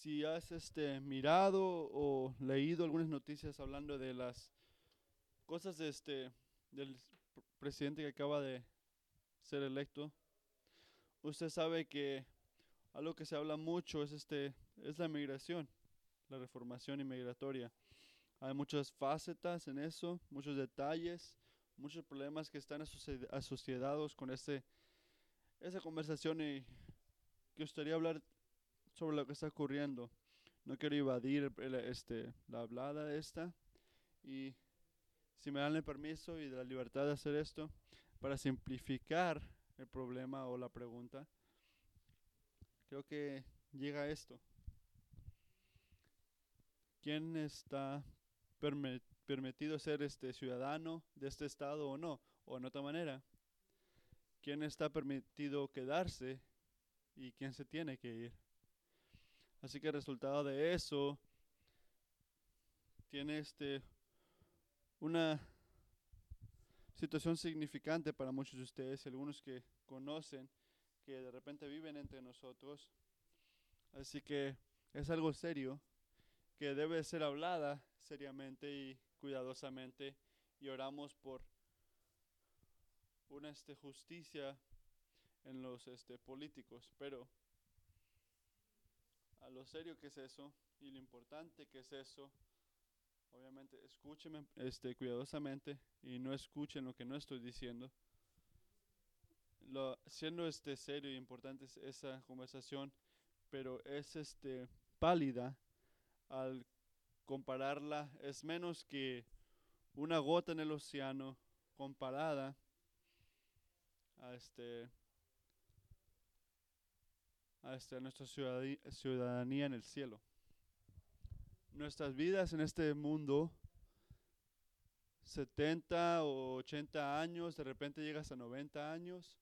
si has este, mirado o leído algunas noticias hablando de las cosas este, del presidente que acaba de ser electo, usted sabe que algo que se habla mucho es, este, es la migración, la reformación inmigratoria. Hay muchas facetas en eso, muchos detalles, muchos problemas que están asociados con este, esa conversación y que gustaría hablar sobre lo que está ocurriendo. No quiero evadir este, la hablada esta y si me dan el permiso y la libertad de hacer esto, para simplificar el problema o la pregunta, creo que llega esto. ¿Quién está permitido ser este ciudadano de este estado o no? O en otra manera, ¿quién está permitido quedarse y quién se tiene que ir? Así que el resultado de eso tiene este una situación significante para muchos de ustedes, algunos que conocen, que de repente viven entre nosotros. Así que es algo serio que debe ser hablada seriamente y cuidadosamente y oramos por una este, justicia en los este, políticos, pero a lo serio que es eso y lo importante que es eso, Obviamente, escúcheme este, cuidadosamente y no escuchen lo que no estoy diciendo. Lo, siendo este serio y importante esa conversación, pero es este pálida al compararla, es menos que una gota en el océano comparada a este este, a nuestra ciudadanía en el cielo nuestras vidas en este mundo, 70 o 80 años, de repente llegas a 90 años,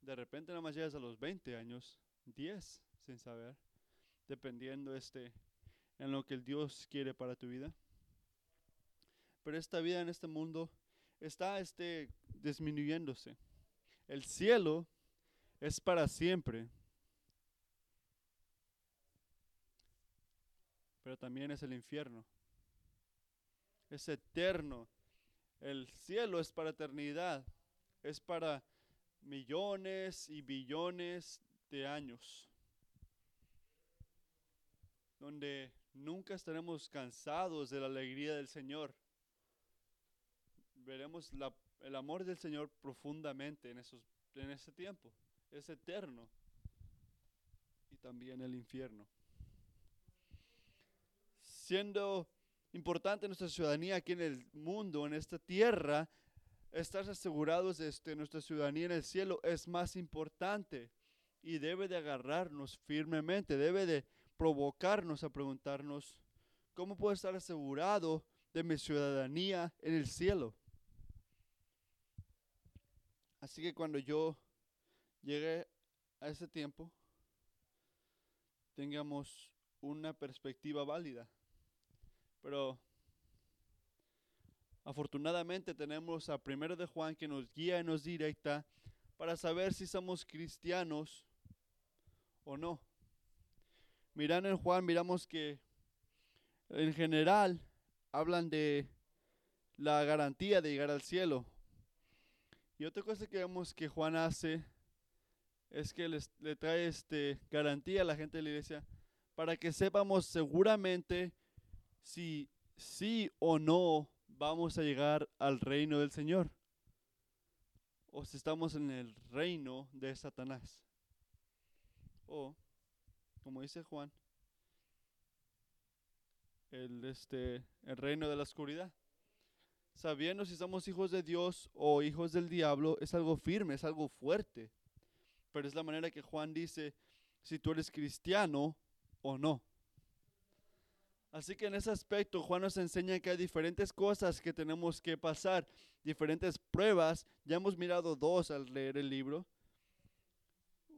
de repente nada más llegas a los 20 años, 10 sin saber, dependiendo este en lo que el Dios quiere para tu vida. Pero esta vida en este mundo está este disminuyéndose. El cielo es para siempre. Pero también es el infierno. Es eterno. El cielo es para eternidad. Es para millones y billones de años. Donde nunca estaremos cansados de la alegría del Señor. Veremos el amor del Señor profundamente en, esos, en ese tiempo. Es eterno. Y también el infierno siendo importante nuestra ciudadanía aquí en el mundo, en esta tierra, estar asegurados de este, nuestra ciudadanía en el cielo es más importante y debe de agarrarnos firmemente, debe de provocarnos a preguntarnos, ¿cómo puedo estar asegurado de mi ciudadanía en el cielo? Así que cuando yo llegue a ese tiempo, tengamos una perspectiva válida. Pero afortunadamente tenemos a Primero de Juan que nos guía y nos directa para saber si somos cristianos o no. Mirando en Juan, miramos que en general hablan de la garantía de llegar al cielo. Y otra cosa que vemos que Juan hace es que le trae este garantía a la gente de la iglesia para que sepamos seguramente si sí o no vamos a llegar al reino del Señor o si estamos en el reino de Satanás. O, como dice Juan, el, este, el reino de la oscuridad. Sabiendo si somos hijos de Dios o hijos del diablo es algo firme, es algo fuerte. Pero es la manera que Juan dice si tú eres cristiano o no. Así que en ese aspecto Juan nos enseña que hay diferentes cosas que tenemos que pasar, diferentes pruebas. Ya hemos mirado dos al leer el libro.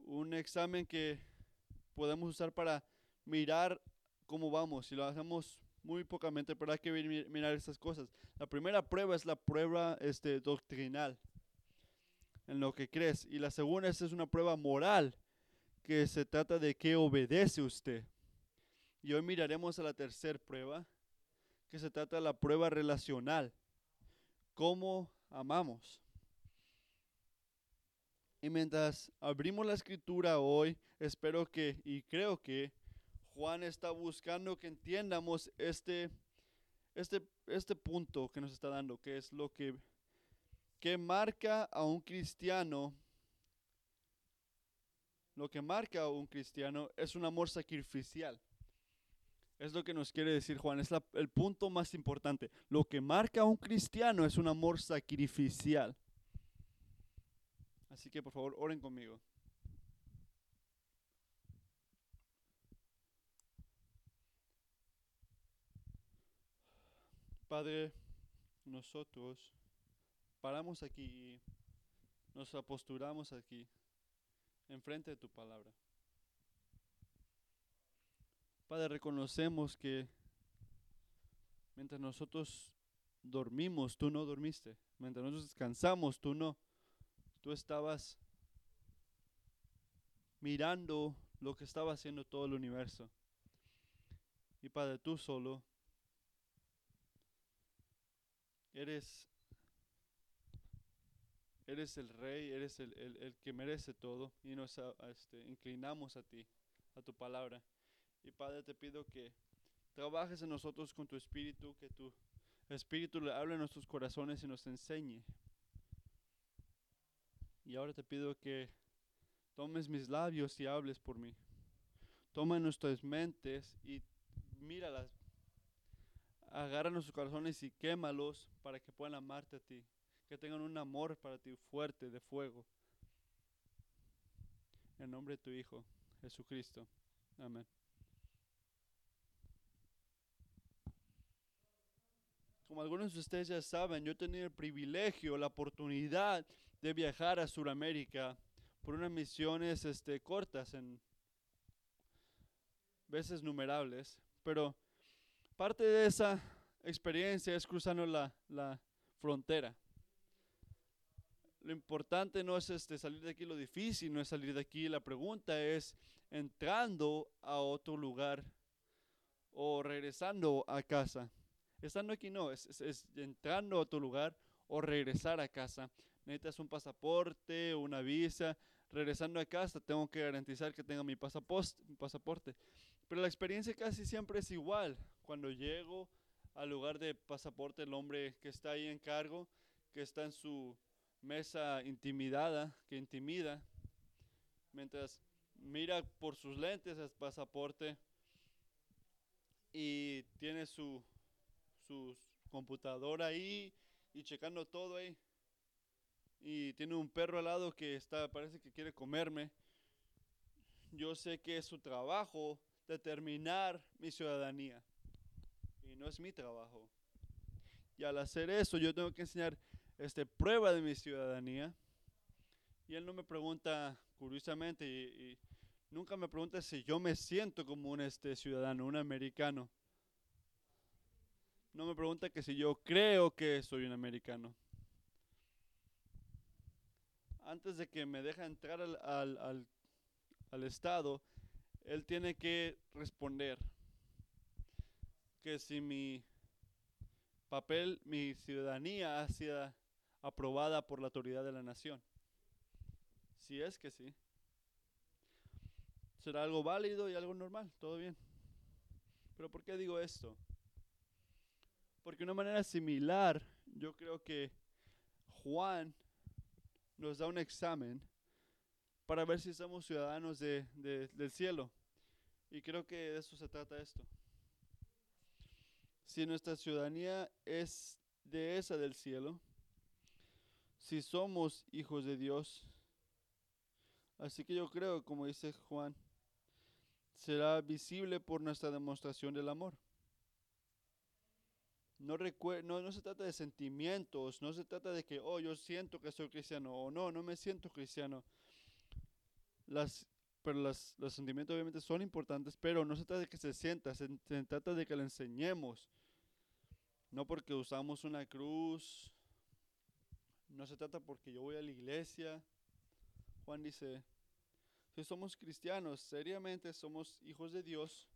Un examen que podemos usar para mirar cómo vamos. Y lo hacemos muy pocamente, pero hay que mirar esas cosas. La primera prueba es la prueba este, doctrinal, en lo que crees. Y la segunda es una prueba moral, que se trata de que obedece usted. Y hoy miraremos a la tercera prueba, que se trata de la prueba relacional. ¿Cómo amamos? Y mientras abrimos la escritura hoy, espero que y creo que Juan está buscando que entiendamos este, este, este punto que nos está dando, que es lo que, que marca a un cristiano. Lo que marca a un cristiano es un amor sacrificial. Es lo que nos quiere decir Juan, es el punto más importante. Lo que marca a un cristiano es un amor sacrificial. Así que por favor, oren conmigo. Padre, nosotros paramos aquí y nos aposturamos aquí, enfrente de tu palabra. Padre, reconocemos que mientras nosotros dormimos, tú no dormiste. Mientras nosotros descansamos, tú no. Tú estabas mirando lo que estaba haciendo todo el universo. Y Padre, tú solo eres, eres el rey, eres el, el, que merece todo y nos este, inclinamos a ti, a tu palabra. Y Padre, te pido que trabajes en nosotros con tu espíritu, que tu espíritu le hable a nuestros corazones y nos enseñe y ahora te pido que tomes mis labios y hables por mí. Toma nuestras mentes y míralas. Agarra nuestros corazones y quémalos para que puedan amarte a ti. Que tengan un amor para ti fuerte, de fuego. En nombre de tu Hijo, Jesucristo. Amén. Como algunos de ustedes ya saben, yo he tenido el privilegio, la oportunidad de viajar a Sudamérica por unas misiones este, cortas, en veces numerables, pero parte de esa experiencia es cruzando la, la frontera. Lo importante no es este, salir de aquí, lo difícil no es salir de aquí, la pregunta es entrando a otro lugar o regresando a casa. Estando aquí no, es, entrando a otro lugar o regresar a casa necesitas un pasaporte, una visa. Regresando a casa tengo que garantizar que tenga mi pasaporte. Pero la experiencia casi siempre es igual. Cuando llego al lugar de pasaporte, el hombre que está ahí en cargo, que está en su mesa intimidada, que intimida, mientras mira por sus lentes el pasaporte y tiene su, su computadora ahí y checando todo ahí y tiene un perro al lado que está, parece que quiere comerme. Yo sé que es su trabajo determinar mi ciudadanía y no es mi trabajo. Y al hacer eso yo tengo que enseñar este, prueba de mi ciudadanía. Y él no me pregunta curiosamente y, nunca me pregunta si yo me siento como un este, ciudadano, un americano. No me pregunta que si yo creo que soy un americano antes de que me deje entrar al, al, Estado, él tiene que responder que si mi papel, mi ciudadanía ha sido aprobada por la autoridad de la nación. Si es que sí. Será algo válido y algo normal, todo bien. Pero ¿por qué digo esto? Porque de una manera similar, yo creo que Juan nos da un examen para ver si somos ciudadanos de, del cielo. Y creo que de eso se trata esto. Si nuestra ciudadanía es de esa del cielo, si somos hijos de Dios, así que yo creo, como dice Juan, será visible por nuestra demostración del amor. No, no, no, se trata de sentimientos, no se trata de que, oh, yo siento que soy cristiano, o no, no me siento cristiano. Las, pero las, los sentimientos obviamente son importantes, pero no se trata de que se sienta, se, se trata de que le enseñemos. No porque usamos una cruz, no se trata porque yo voy a la iglesia. Juan dice, si somos cristianos, seriamente somos hijos de Dios,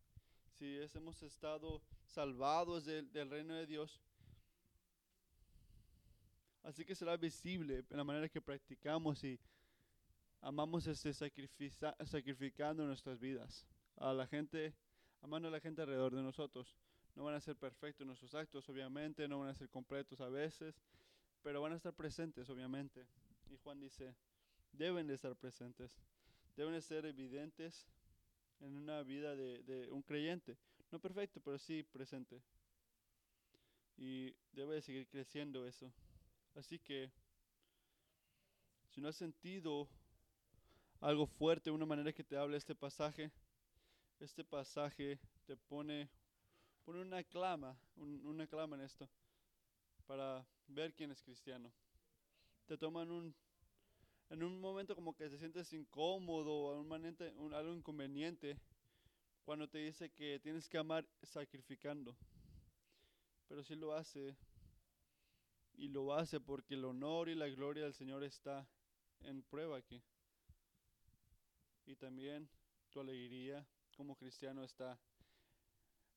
si hemos estado salvados del, del reino de Dios, así que será visible en la manera que practicamos y amamos este sacrifica- sacrificando nuestras vidas a la gente, amando a la gente alrededor de nosotros. No van a ser perfectos nuestros actos, obviamente, no van a ser completos a veces, pero van a estar presentes, obviamente. Y Juan dice, deben de estar presentes, deben de ser evidentes en una vida de, de un creyente. No perfecto, pero sí presente. Y debe de seguir creciendo eso. Así que, si no has sentido algo fuerte, una manera que te hable este pasaje, este pasaje te pone, pone una clama, un- una clama en esto, para ver quién es cristiano. Te toman un, en un momento como que te sientes incómodo, un- algo inconveniente, cuando te dice que tienes que amar sacrificando. Pero si lo hace, y lo hace porque el honor y la gloria del Señor está en prueba aquí. Y también tu alegría como cristiano está,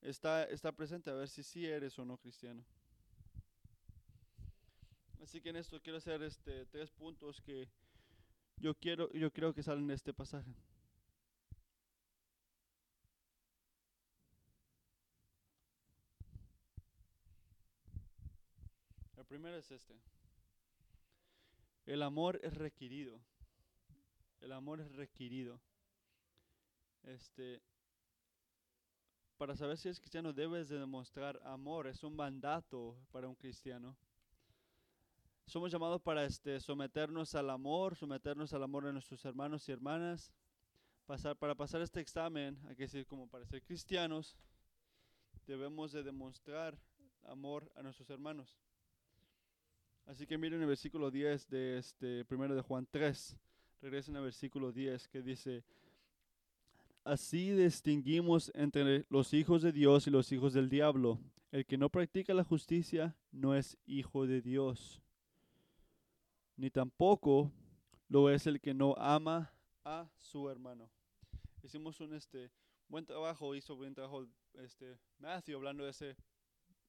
está, está presente a ver si sí eres o no cristiano. Así que en esto quiero hacer este, tres puntos que yo quiero, yo creo que salen de este pasaje. Primero es este. El amor es requerido. El amor es requerido. Este, para saber si eres cristiano debes de demostrar amor. Es un mandato para un cristiano. Somos llamados para este, someternos al amor, someternos al amor de nuestros hermanos y hermanas. Pasar, para pasar este examen, hay que decir como para ser cristianos, debemos de demostrar amor a nuestros hermanos. Así que miren el versículo 10 de este primero de Juan 3. Regresen al versículo 10 que dice, Así distinguimos entre los hijos de Dios y los hijos del diablo. El que no practica la justicia no es hijo de Dios, ni tampoco lo es el que no ama a su hermano. Hicimos un este buen trabajo, hizo buen trabajo este Matthew hablando de ese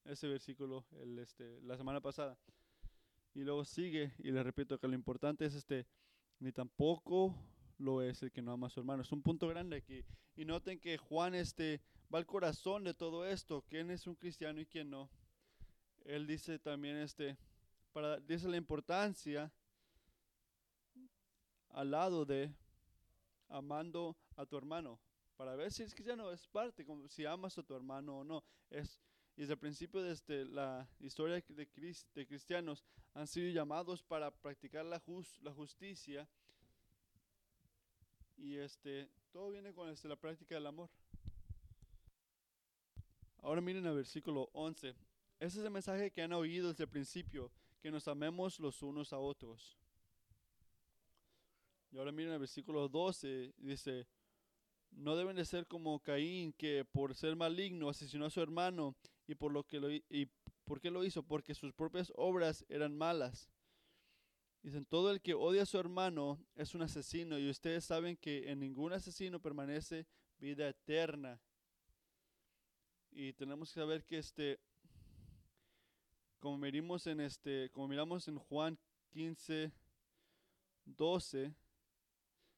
ese versículo el este la semana pasada. Y luego sigue y le repito que lo importante es este ni tampoco lo es el que no ama a su hermano. Es un punto grande aquí. Y noten que Juan este va al corazón de todo esto, quién es un cristiano y quién no. Él dice también este para dice la importancia al lado de amando a tu hermano. Para ver si es cristiano es parte, como si amas a tu hermano o no. Es y desde el principio de este, la historia de, de cristianos han sido llamados para practicar la, jus- la justicia y este todo viene con este, la práctica del amor. Ahora miren el versículo 11. Ese es el mensaje que han oído desde el principio, que nos amemos los unos a otros. Y ahora miren el versículo 12, dice, no deben de ser como Caín, que por ser maligno asesinó a su hermano, y por lo que lo, y por qué lo hizo, porque sus propias obras eran malas. Dicen, todo el que odia a su hermano es un asesino, y ustedes saben que en ningún asesino permanece vida eterna. Y tenemos que saber que este, como miramos en este, como miramos en Juan 15, 12,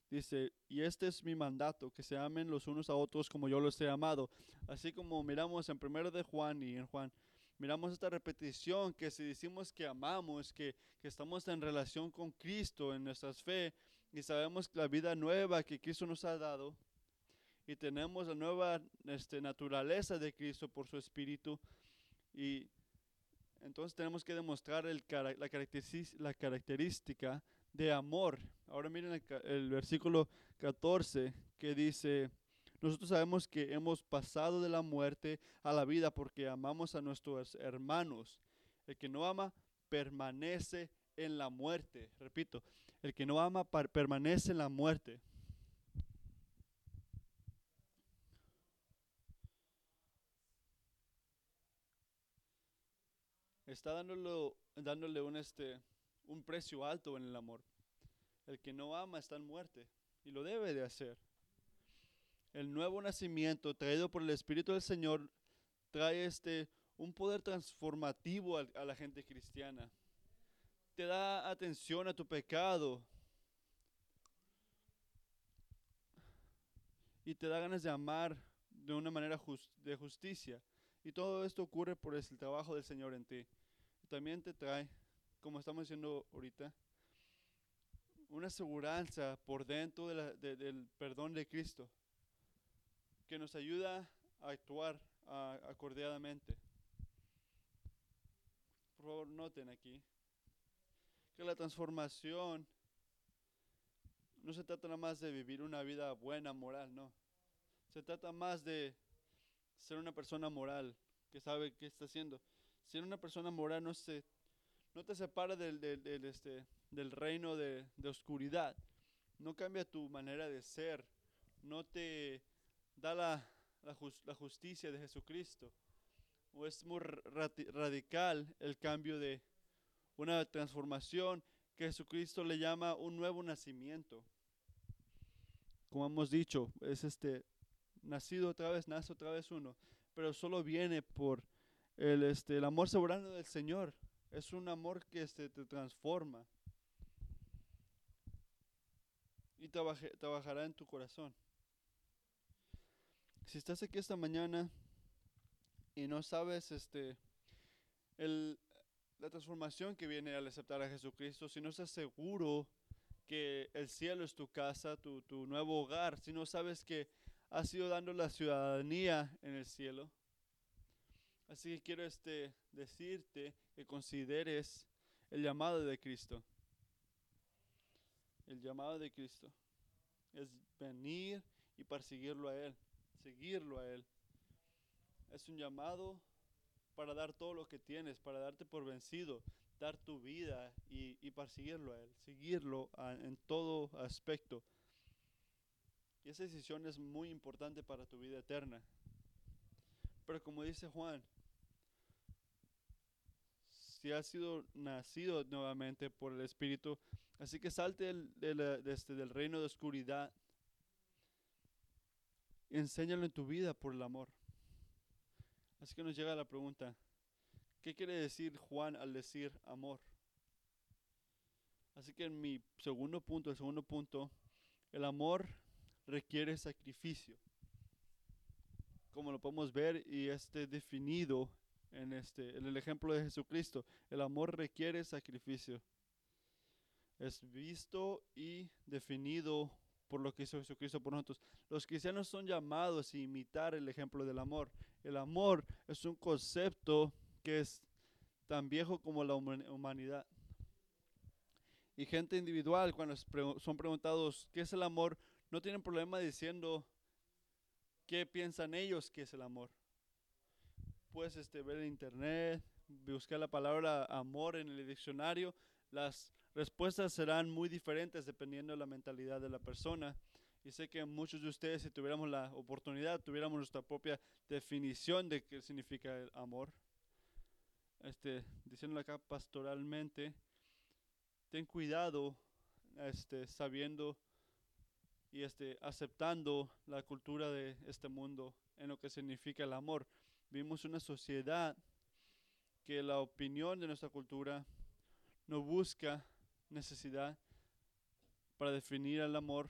dice, y este es mi mandato, que se amen los unos a otros como yo los he amado. Así como miramos en primero de Juan y en Juan, miramos esta repetición que si decimos que amamos, que, que estamos en relación con Cristo en nuestra fe y sabemos la vida nueva que Cristo nos ha dado y tenemos la nueva este, naturaleza de Cristo por su Espíritu y entonces tenemos que demostrar el, la, caracteristi- la característica de amor. Ahora miren el, el versículo 14 que dice, nosotros sabemos que hemos pasado de la muerte a la vida porque amamos a nuestros hermanos. El que no ama permanece en la muerte. Repito, el que no ama permanece en la muerte. Está dándole, dándole un, este, un precio alto en el amor. El que no ama está en muerte y lo debe de hacer. El nuevo nacimiento traído por el Espíritu del Señor trae este un poder transformativo a la gente cristiana. Te da atención a tu pecado. Y te da ganas de amar de una manera de justicia. Y todo esto ocurre por el trabajo del Señor en ti. También te trae, como estamos diciendo ahorita, una aseguranza por dentro del perdón de Cristo que nos ayuda a actuar acordeadamente. Por favor, noten aquí que la transformación no se trata nada más de vivir una vida buena, moral, no. Se trata más de ser una persona moral que sabe qué está haciendo. Ser una persona moral no, se, no te separa del, del, este, del reino de, de oscuridad. No cambia tu manera de ser. No te da la, la, justicia de Jesucristo. O es muy radical el cambio de una transformación que Jesucristo le llama un nuevo nacimiento. Como hemos dicho, es este nacido otra vez, nace otra vez uno, pero solo viene por el, este, el amor soberano del Señor. Es un amor que este, te transforma y trabajará en tu corazón. Si estás aquí esta mañana y no sabes este, el, la transformación que viene al aceptar a Jesucristo, si no estás seguro que el cielo es tu casa, tu, tu nuevo hogar, si no sabes que has ido dando la ciudadanía en el cielo, así que quiero este, decirte que consideres el llamado de Cristo. El llamado de Cristo es venir y perseguirlo a Él seguirlo a Él. Es un llamado para dar todo lo que tienes, para darte por vencido, dar tu vida y, y perseguirlo a Él, seguirlo en todo aspecto. Y esa decisión es muy importante para tu vida eterna. Pero como dice Juan, si has sido nacido nuevamente por el Espíritu, así que salte del, del, este, del reino de oscuridad enséñalo en tu vida por el amor. Así que nos llega la pregunta, ¿qué quiere decir Juan al decir amor? Así que en mi segundo punto, el segundo punto, el amor requiere sacrificio. Como lo podemos ver y este definido en este en el ejemplo de Jesucristo, el amor requiere sacrificio. Es visto y definido por lo que hizo Jesucristo por nosotros. Los cristianos son llamados a imitar el ejemplo del amor. El amor es un concepto que es tan viejo como la humanidad. Y gente individual, cuando son preguntados qué es el amor, no tienen problema diciendo qué piensan ellos que es el amor. Puedes este, ver en internet, buscar la palabra amor en el diccionario, las respuestas serán muy diferentes dependiendo de la mentalidad de la persona. Y sé que muchos de ustedes, si tuviéramos la oportunidad, tuviéramos nuestra propia definición de qué significa el amor. Este, diciéndolo acá pastoralmente, ten cuidado este, sabiendo y este, aceptando la cultura de este mundo en lo que significa el amor. Vimos una sociedad que la opinión de nuestra cultura no busca necesidad para definir el amor.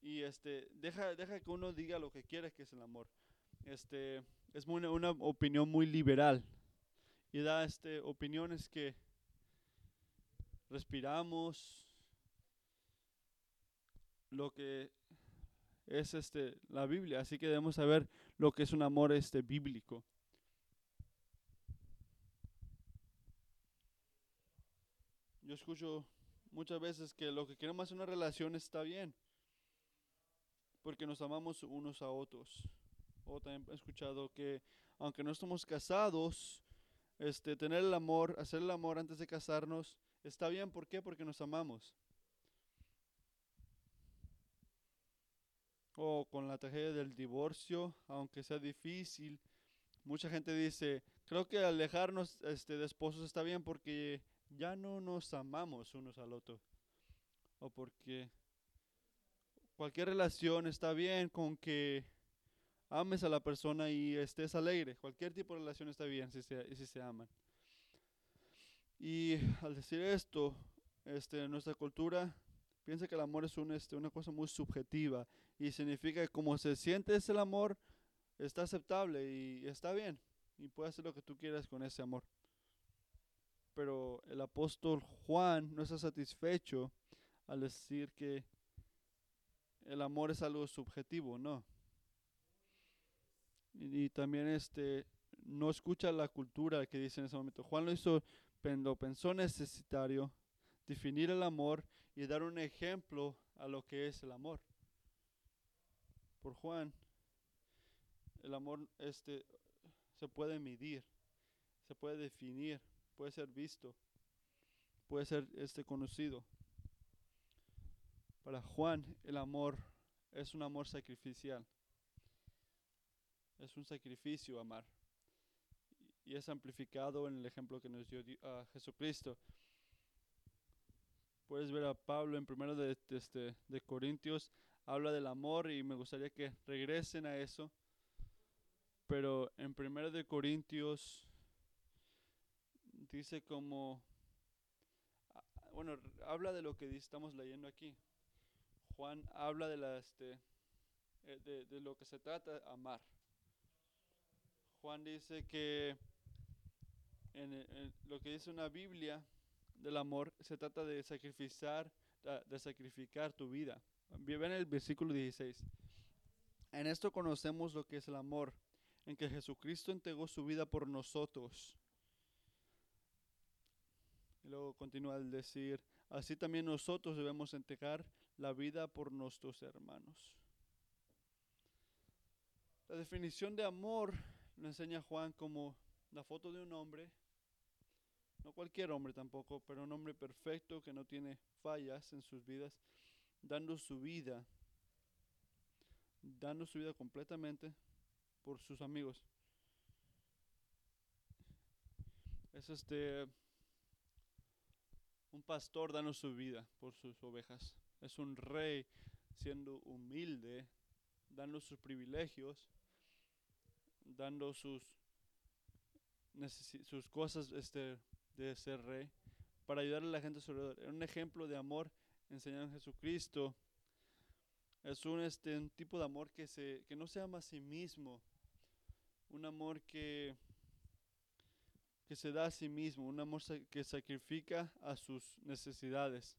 Y este, deja, deja que uno diga lo que quiere que es el amor. Este, es una, una opinión muy liberal. Y da este, opiniones que respiramos, lo que es este, la Biblia. Así que debemos saber lo que es un amor este, bíblico. Yo escucho muchas veces que lo que queremos hacer una relación está bien, porque nos amamos unos a otros. O también he escuchado que aunque no estamos casados, este, tener el amor, hacer el amor antes de casarnos, está bien. ¿Por qué? Porque nos amamos. O con la tragedia del divorcio, aunque sea difícil, mucha gente dice, creo que alejarnos este, de esposos está bien porque ya no nos amamos unos al otro. O porque cualquier relación está bien con que ames a la persona y estés alegre. Cualquier tipo de relación está bien si se, si se aman. Y al decir esto, este, nuestra cultura piensa que el amor es un, este, una cosa muy subjetiva y significa que como se siente ese amor, está aceptable y está bien y puedes hacer lo que tú quieras con ese amor. Pero el apóstol Juan no está satisfecho al decir que el amor es algo subjetivo, no. Y, también este no escucha la cultura que dice en ese momento. Juan lo hizo, lo pensó necesitario definir el amor y dar un ejemplo a lo que es el amor. Por Juan, el amor este se puede medir, se puede definir, puede ser visto, puede ser este conocido. Para Juan, el amor es un amor sacrificial. Es un sacrificio amar. Y es amplificado en el ejemplo que nos dio a Jesucristo. Puedes ver a Pablo en primero de, de, este, de Corintios, habla del amor y me gustaría que regresen a eso. Pero en primero de Corintios dice como, bueno, habla de lo que estamos leyendo aquí. Juan habla de, la, este, eh, de, lo que se trata amar. Juan dice que en, lo que dice una Biblia del amor se trata de sacrificar, de sacrificar tu vida. Ven el versículo 16. En esto conocemos lo que es el amor, en que Jesucristo entregó su vida por nosotros. Y luego continúa al decir, así también nosotros debemos entregar la vida por nuestros hermanos. La definición de amor lo enseña Juan como la foto de un hombre, no cualquier hombre tampoco, pero un hombre perfecto que no tiene fallas en sus vidas, dando su vida, dando su vida completamente por sus amigos. Es este un pastor dando su vida por sus ovejas. Es un rey siendo humilde, dando sus privilegios, dando sus, sus cosas este, de ser rey para ayudar a la gente alrededor. Es un ejemplo de amor enseñado en Jesucristo. Es un, este, un tipo de amor que, se, que no se ama a sí mismo, un amor que que se da a sí mismo, un amor que sacrifica a sus necesidades.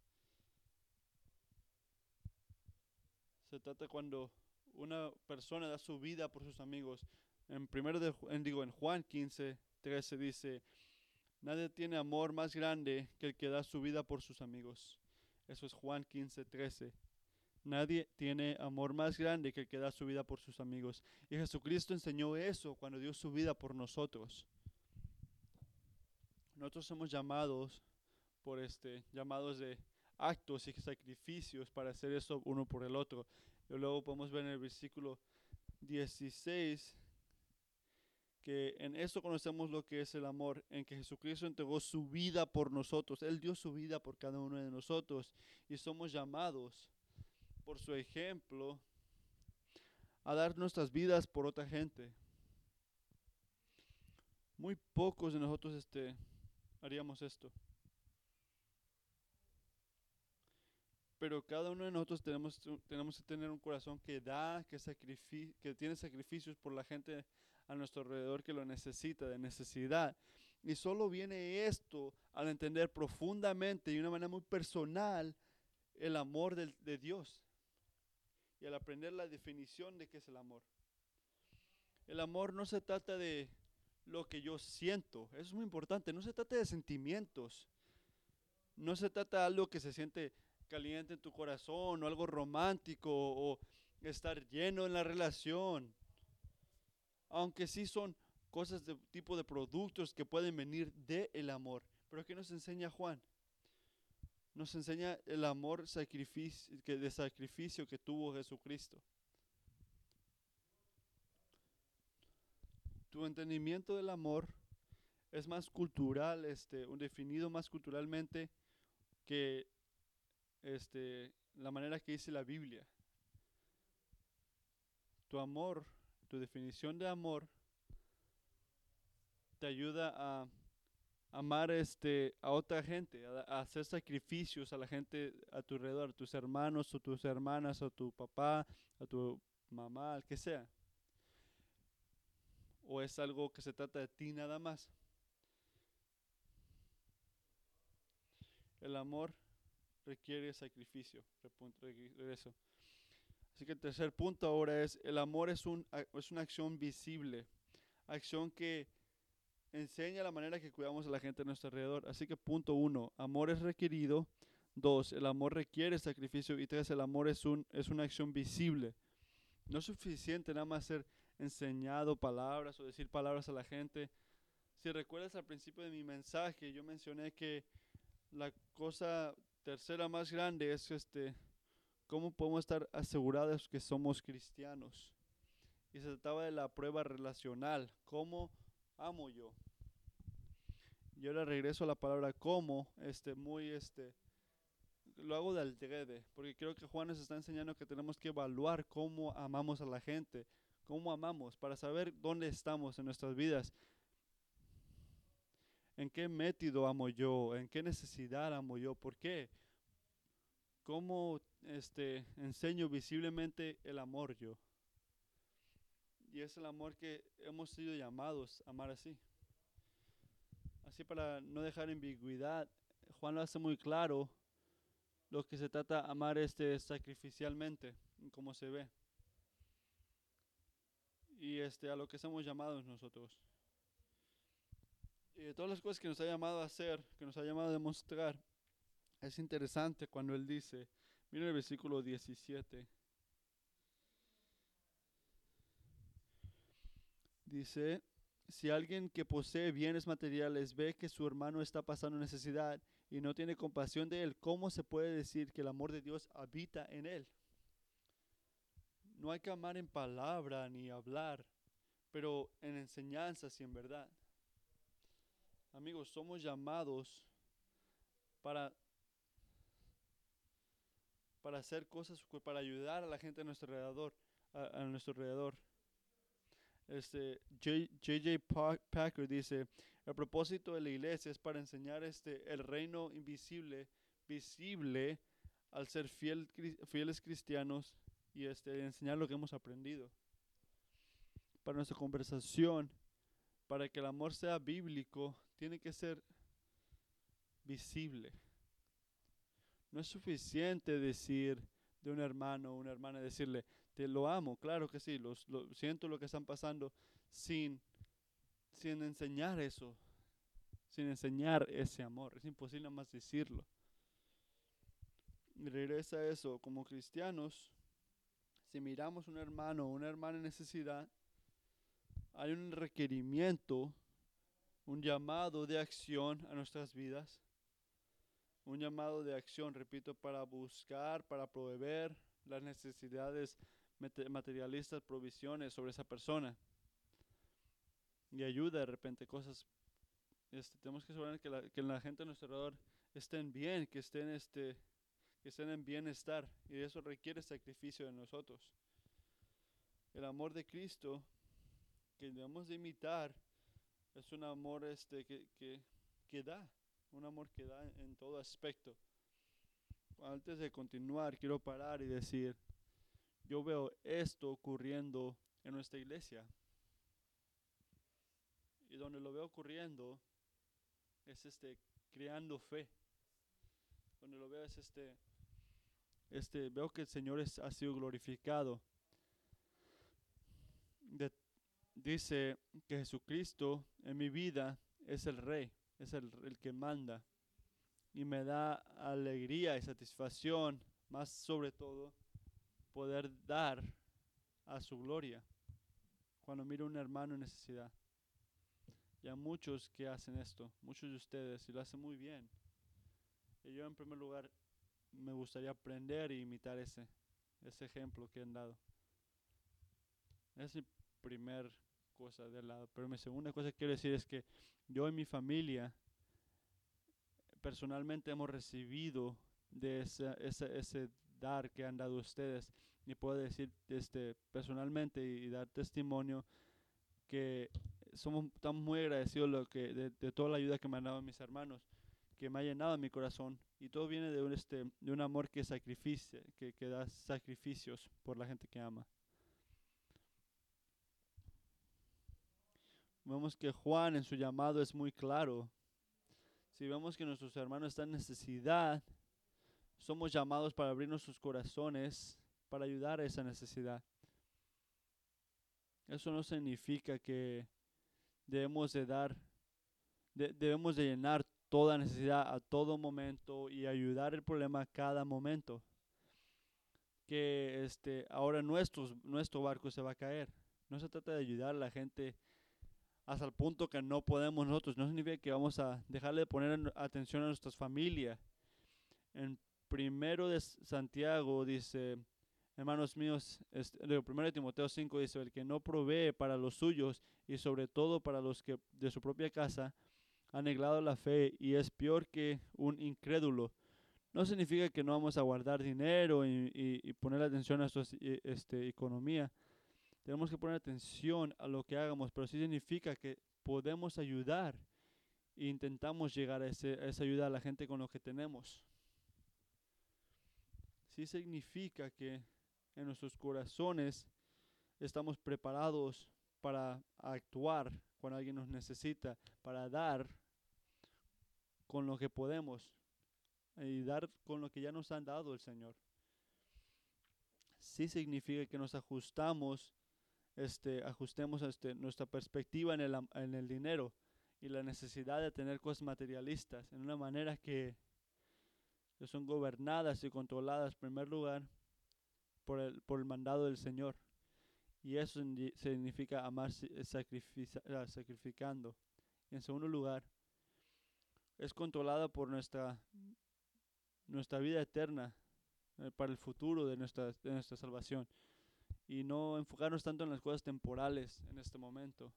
Se trata cuando una persona da su vida por sus amigos. En primero de, en, digo en Juan 15, 13 dice, nadie tiene amor más grande que el que da su vida por sus amigos. Eso es Juan 15, 13. Nadie tiene amor más grande que el que da su vida por sus amigos. Y Jesucristo enseñó eso cuando dio su vida por nosotros. Nosotros somos llamados por este, llamados de actos y sacrificios para hacer eso uno por el otro. Y luego podemos ver en el versículo 16 que en esto conocemos lo que es el amor, en que Jesucristo entregó su vida por nosotros. Él dio su vida por cada uno de nosotros y somos llamados por su ejemplo a dar nuestras vidas por otra gente. Muy pocos de nosotros este, haríamos esto. Pero cada uno de nosotros tenemos, tenemos que tener un corazón que da, que, que tiene sacrificios por la gente a nuestro alrededor que lo necesita, de necesidad. Y solo viene esto al entender profundamente y de una manera muy personal el amor de, de Dios. Y al aprender la definición de qué es el amor. El amor no se trata de lo que yo siento. Eso es muy importante. No se trata de sentimientos. No se trata de algo que se siente caliente en tu corazón o algo romántico o estar lleno en la relación. Aunque sí son cosas de tipo de productos que pueden venir del el amor. Pero ¿qué nos enseña Juan? Nos enseña el amor sacrificio, de sacrificio que tuvo Jesucristo. tu entendimiento del amor es más cultural, este, un definido más culturalmente que este, la manera que dice la Biblia. tu amor, tu definición de amor, te ayuda a amar este, a otra gente, a, hacer sacrificios a la gente a tu alrededor, a tus hermanos o tus hermanas, a tu papá, a tu mamá, al que sea. O es algo que se trata de ti nada más. El amor requiere sacrificio. Regreso. Así que el tercer punto ahora es, el amor es, un, es una acción visible, acción que enseña la manera que cuidamos a la gente a nuestro alrededor. Así que punto uno, amor es requerido. Dos, el amor requiere sacrificio. Y tres, el amor es, un, es una acción visible. No es suficiente nada más ser enseñado palabras o decir palabras a la gente. Si recuerdas al principio de mi mensaje, yo mencioné que la cosa tercera más grande es este cómo podemos estar asegurados que somos cristianos. Y se trataba de la prueba relacional, cómo amo yo. Y ahora regreso a la palabra cómo, este muy este lo hago de altrede, porque creo que Juan nos está enseñando que tenemos que evaluar cómo amamos a la gente, cómo amamos, para saber dónde estamos en nuestras vidas. ¿En qué método amo yo? ¿En qué necesidad amo yo? ¿Por qué? ¿Cómo este, enseño visiblemente el amor yo? Y es el amor que hemos sido llamados a amar así. Así para no dejar ambigüedad, Juan lo hace muy claro lo que se trata amar este sacrificialmente, como se ve. Y este a lo que somos llamados nosotros. De todas las cosas que nos ha llamado a hacer, que nos ha llamado a demostrar, es interesante cuando él dice, miren el versículo 17. Dice, si alguien que posee bienes materiales ve que su hermano está pasando necesidad y no tiene compasión de él, ¿cómo se puede decir que el amor de Dios habita en él? No hay que amar en palabra ni hablar, pero en enseñanzas y en verdad. Amigos, somos llamados para para hacer cosas, para ayudar a la gente a nuestro alrededor, a, nuestro alrededor. Este, J.J. Pa- Packer dice, el propósito de la iglesia es para enseñar este, el reino invisible, visible, al ser fiel, fieles cristianos y este, enseñar lo que hemos aprendido. Para nuestra conversación, para que el amor sea bíblico, tiene que ser visible. No es suficiente decir de un hermano o una hermana, decirle, te lo amo, claro que sí, lo, siento lo que están pasando, sin, sin enseñar eso, sin enseñar ese amor. Es imposible más decirlo. Y regresa a eso, como cristianos, si miramos un hermano o una hermana en necesidad, hay un requerimiento, un llamado de acción a nuestras vidas un llamado de acción, repito, para buscar, para proveer las necesidades mate- materialistas, provisiones sobre esa persona. Y ayuda de repente, cosas. Este, tenemos que asegurar que la, que la gente a nuestro alrededor estén bien, que estén, este, que estén en bienestar. Y eso requiere sacrificio de nosotros. El amor de Cristo que debemos de imitar es un amor este, que, que, que da un amor que da en, todo aspecto. Antes de continuar, quiero parar y decir, yo veo esto ocurriendo en nuestra iglesia. Y donde lo veo ocurriendo es este creando fe. Donde lo veo es este este veo que el Señor es- ha sido glorificado. De- dice que Jesucristo en mi vida es el rey es el, el que manda y me da alegría y satisfacción, más sobre todo, poder dar a su gloria cuando miro a un hermano en necesidad. Y a muchos que hacen esto, muchos de ustedes, y lo hacen muy bien. Y yo en primer lugar me gustaría aprender e imitar ese, ese ejemplo que han dado. Es mi primer cosa del lado. Pero mi segunda cosa que quiero decir es que yo y mi familia personalmente hemos recibido de esa, esa- ese dar que han dado ustedes. Y puedo decir este, personalmente y, dar testimonio que somos, estamos muy agradecidos lo que, de, toda la ayuda que me han dado mis hermanos, que me ha llenado mi corazón. Y todo viene de un, este, de un amor que, sacrificia, que, que da sacrificios por la gente que ama. Vemos que Juan en su llamado es muy claro. Si vemos que nuestros hermanos están en necesidad, somos llamados para abrir nuestros corazones para ayudar a esa necesidad. Eso no significa que debemos de dar, debemos de llenar toda necesidad a todo momento y ayudar el problema a cada momento. Que este, ahora nuestros, nuestro barco se va a caer. No se trata de ayudar a la gente hasta el punto que no podemos nosotros. No significa que vamos a dejarle de poner atención a nuestras familias. En primero de Santiago dice, hermanos míos, el primero de Timoteo 5 dice, el que no provee para los suyos y sobre todo para los que de su propia casa han neglado la fe y es peor que un incrédulo. No significa que no vamos a guardar dinero y, y poner atención a nuestra este, economía, tenemos que poner atención a lo que hagamos, pero sí significa que podemos ayudar e intentamos llegar a, esa ayuda a la gente con lo que tenemos. Sí significa que en nuestros corazones estamos preparados para actuar cuando alguien nos necesita, para dar con lo que podemos y dar con lo que ya nos han dado el Señor. Sí significa que nos ajustamos este, ajustemos este, nuestra perspectiva en el, en el dinero y la necesidad de tener cosas materialistas en una manera que, son gobernadas y controladas, en primer lugar, por el, por el mandado del Señor. Y eso significa amar eh, ah, sacrificando. En segundo lugar, es controlada por nuestra, nuestra vida eterna, eh, para el futuro de nuestra, de nuestra salvación y no enfocarnos tanto en las cosas temporales en este momento.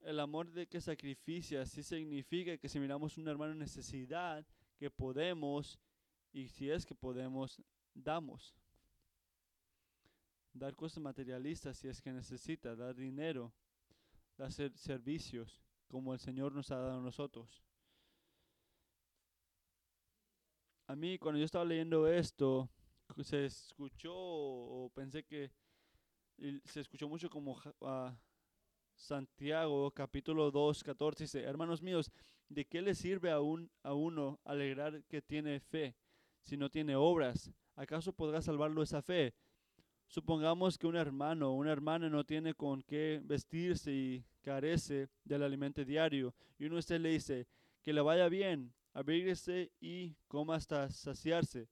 El amor de que sacrificia sí significa que si miramos un hermano en necesidad, que podemos, y si es que podemos, damos. Dar cosas materialistas si es que necesita, dar dinero, dar servicios como el Señor nos ha dado a nosotros. A mí cuando yo estaba leyendo esto, se escuchó o pensé que se escuchó mucho como a Santiago capítulo 2, 14 dice, hermanos míos, ¿de qué le sirve a, un, a uno alegrar que tiene fe si no tiene obras? ¿Acaso podrá salvarlo esa fe? Supongamos que un hermano o una hermana no tiene con qué vestirse y carece del alimento diario y uno usted le dice que le vaya bien, abríguese y coma hasta saciarse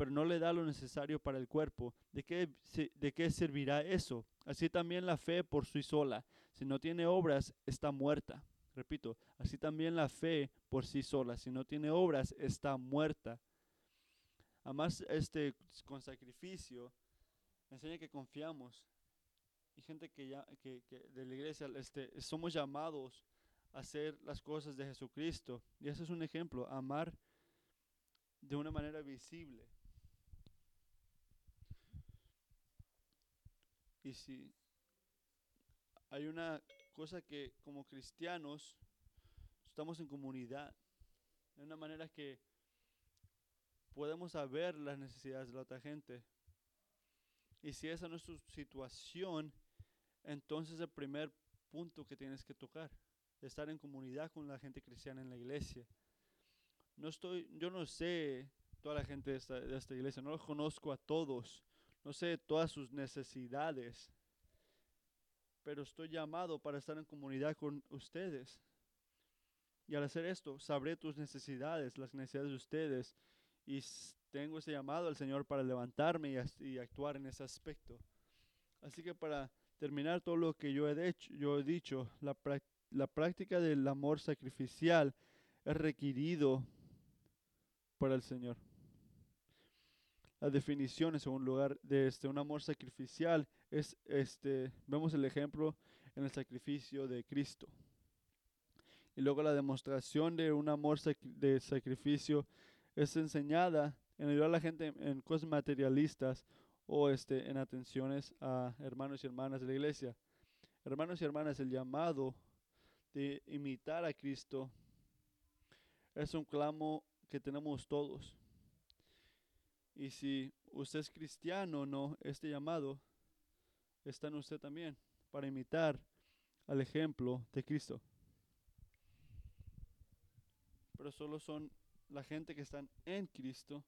pero no le da lo necesario para el cuerpo, ¿de qué, ¿de qué servirá eso? Así también la fe por sí sola, si no tiene obras, está muerta. Repito, así también la fe por sí sola, si no tiene obras, está muerta. Además, este, con sacrificio, enseña que confiamos. Y gente que ya, que, de la iglesia, este, somos llamados a hacer las cosas de Jesucristo. Y ese es un ejemplo, amar de una manera visible. Y si hay una cosa que como cristianos estamos en comunidad, de una manera que podemos saber las necesidades de la otra gente. Y si esa no es tu situación, entonces el primer punto que tienes que tocar, estar en comunidad con la gente cristiana en la iglesia. No estoy, yo no sé toda la gente de esta, de esta iglesia, no los conozco a todos, no sé todas sus necesidades, pero estoy llamado para estar en comunidad con ustedes. Y al hacer esto, sabré tus necesidades, las necesidades de ustedes, y tengo ese llamado al Señor para levantarme y, actuar en ese aspecto. Así que para terminar todo lo que yo he, hecho, yo he dicho, la, la práctica del amor sacrificial es requerido para el Señor la definición en segundo lugar de este un amor sacrificial es este vemos el ejemplo en el sacrificio de Cristo y luego la demostración de un amor de sacrificio es enseñada en ayudar a la gente en, en cosas materialistas o este, en atenciones a hermanos y hermanas de la iglesia. Hermanos y hermanas, el llamado de imitar a Cristo es un clamo que tenemos todos. Y si usted es cristiano o no, este llamado está en usted también para imitar al ejemplo de Cristo. Pero solo son la gente que están en Cristo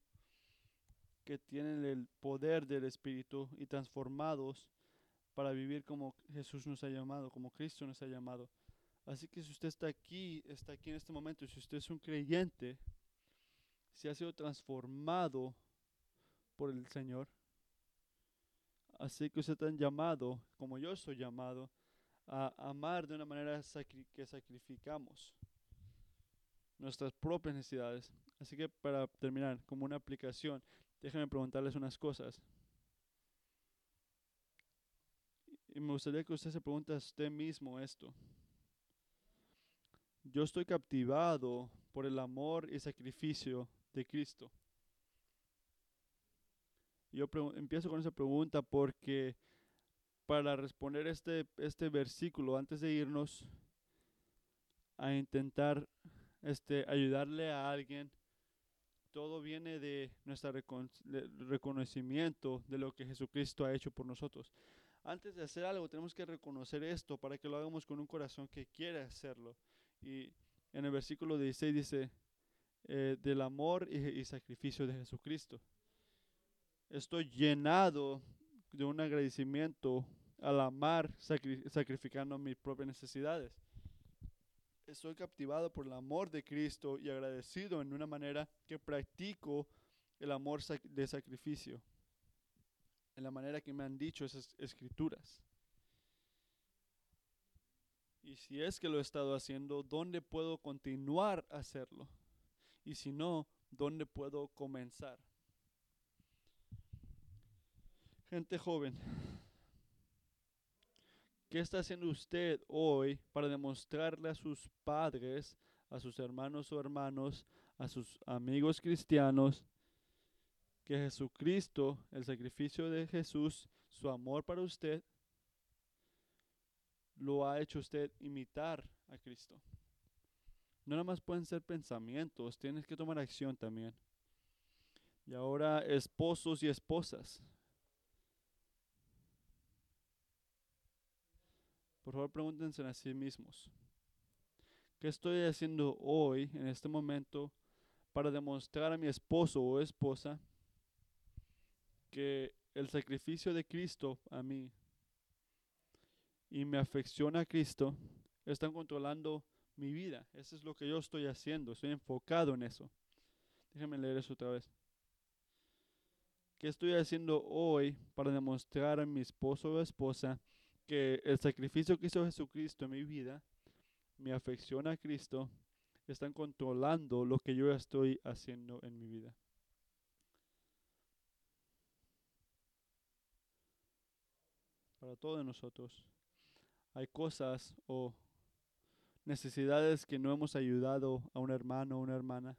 que tienen el poder del Espíritu y transformados para vivir como Jesús nos ha llamado, como Cristo nos ha llamado. Así que si usted está aquí, está aquí en este momento, si usted es un creyente, si ha sido transformado por el Señor, así que usted está llamado, como yo soy llamado, a amar de una manera que sacrificamos nuestras propias necesidades. Así que para terminar, como una aplicación, déjenme preguntarles unas cosas. Y me gustaría que usted se pregunte a usted mismo esto. Yo estoy captivado por el amor y sacrificio de Cristo. Yo empiezo con esa pregunta porque para responder este, este versículo, antes de irnos a intentar este, ayudarle a alguien, todo viene de nuestro reconocimiento de lo que Jesucristo ha hecho por nosotros. Antes de hacer algo, tenemos que reconocer esto para que lo hagamos con un corazón que quiere hacerlo. Y en el versículo 16 dice, eh, del amor y, sacrificio de Jesucristo. Estoy llenado de un agradecimiento al amar sacrificando mis propias necesidades estoy captivado por el amor de Cristo y agradecido en una manera que practico el amor de sacrificio, en la manera que me han dicho esas escrituras. Y si es que lo he estado haciendo, ¿dónde puedo continuar a hacerlo? Y si no, ¿dónde puedo comenzar? Gente joven, ¿Qué está haciendo usted hoy para demostrarle a sus padres, a sus hermanos o hermanos, a sus amigos cristianos, que Jesucristo, el sacrificio de Jesús, su amor para usted, lo ha hecho usted imitar a Cristo? No nada más pueden ser pensamientos, tienes que tomar acción también. Y ahora esposos y esposas, Por favor, pregúntense a sí mismos. ¿Qué estoy haciendo hoy, en este momento, para demostrar a mi esposo o esposa que el sacrificio de Cristo a mí y mi afección a Cristo están controlando mi vida? Eso es lo que yo estoy haciendo. Estoy enfocado en eso. Déjenme leer eso otra vez. ¿Qué estoy haciendo hoy para demostrar a mi esposo o esposa que el sacrificio que hizo Jesucristo en mi vida, mi afección a Cristo, están controlando lo que yo estoy haciendo en mi vida. Para todos nosotros hay cosas o necesidades que no hemos ayudado a un hermano o una hermana,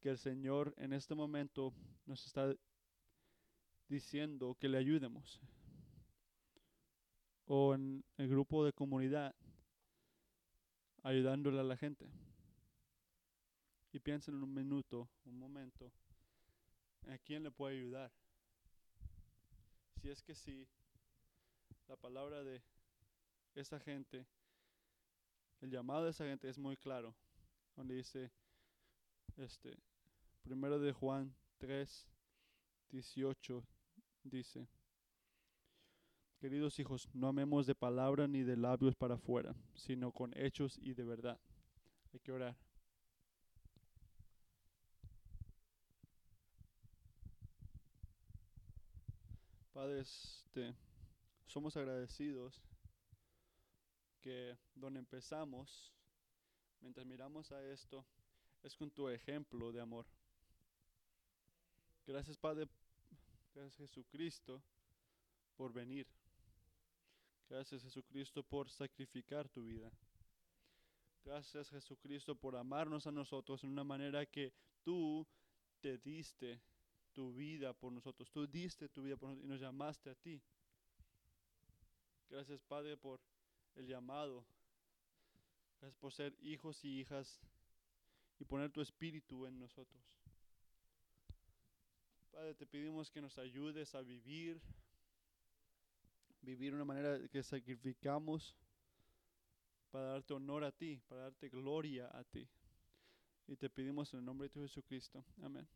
que el Señor en este momento nos está diciendo que le ayudemos o en el grupo de comunidad ayudándole a la gente. Y piensen en un minuto, un momento, ¿a quién le puede ayudar? Si es que sí, la palabra de esa gente, el llamado de esa gente es muy claro, donde dice, este, primero de Juan 3, 18, dice, Queridos hijos, no amemos de palabra ni de labios para afuera, sino con hechos y de verdad. Hay que orar. Padres, este, somos agradecidos que donde empezamos, mientras miramos a esto, es con tu ejemplo de amor. Gracias Padre, gracias Jesucristo por venir. Gracias Jesucristo por sacrificar tu vida. Gracias Jesucristo por amarnos a nosotros en una manera que tú te diste tu vida por nosotros. Tú diste tu vida por nosotros y nos llamaste a ti. Gracias, Padre, por el llamado. Gracias por ser hijos y hijas y poner tu espíritu en nosotros. Padre, te pedimos que nos ayudes a vivir, vivir una manera que sacrificamos para darte honor a ti, para darte gloria a ti. Y te pedimos en el nombre de Jesucristo. Amén.